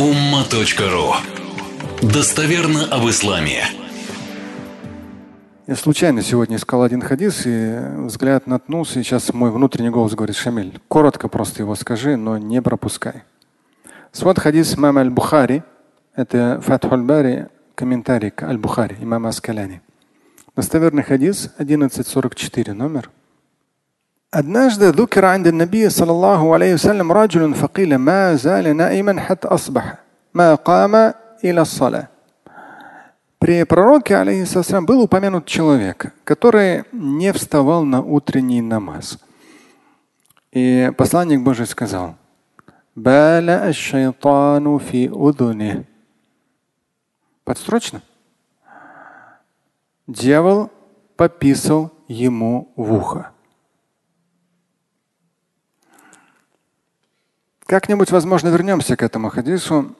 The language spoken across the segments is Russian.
umma.ru Достоверно об исламе. Я случайно сегодня искал один хадис и взгляд наткнулся, и сейчас мой внутренний голос говорит, Шамиль, коротко просто его скажи, но не пропускай. Вот хадис имама Аль-Бухари, это Фатхуль Бари, комментарий к Аль-Бухари, имама Аскаляни. Достоверный хадис 1144 номер. Однажды ذكر عند النبي صلى الله عليه وسلم رجل فقيل ما زال نائما حتى أصبح ما قام إلى الصلاة. При пророке, алейхиссалам, был упомянут человек, который не вставал на утренний намаз. И посланник Божий сказал, Подстрочно. Дьявол пописал ему в ухо. Как-нибудь, возможно, вернемся к этому хадису.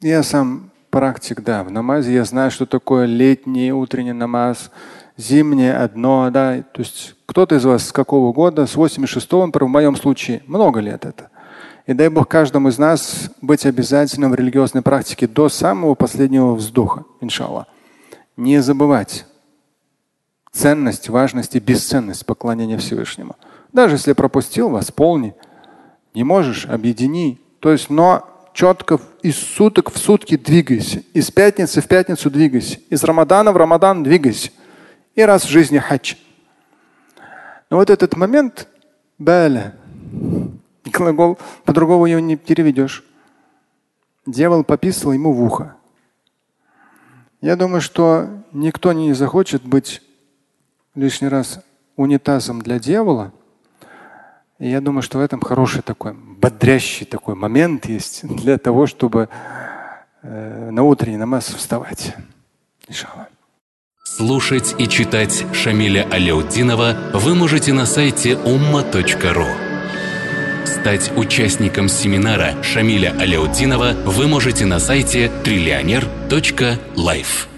Я сам практик, да, в намазе я знаю, что такое летний утренний намаз, зимнее одно, да. То есть кто-то из вас с какого года, с 86-го, в моем случае, много лет это. И дай Бог каждому из нас быть обязательным в религиозной практике до самого последнего вздоха, иншаллах. Не забывать ценность, важность и бесценность поклонения Всевышнему. Даже если пропустил, восполни. Не можешь, объедини. То есть, но четко из суток в сутки двигайся. Из пятницы в пятницу двигайся. Из Рамадана в Рамадан двигайся. И раз в жизни хадж. Но вот этот момент баля. Глагол по-другому его не переведешь. Дьявол пописал ему в ухо. Я думаю, что никто не захочет быть лишний раз унитазом для дьявола. И я думаю, что в этом хороший такой бодрящий такой момент есть для того, чтобы э, на утренний намаз вставать. Иншаллах. Слушать и читать Шамиля Аляутдинова вы можете на сайте umma.ru. Стать участником семинара Шамиля Аляутдинова вы можете на сайте триллионер.life.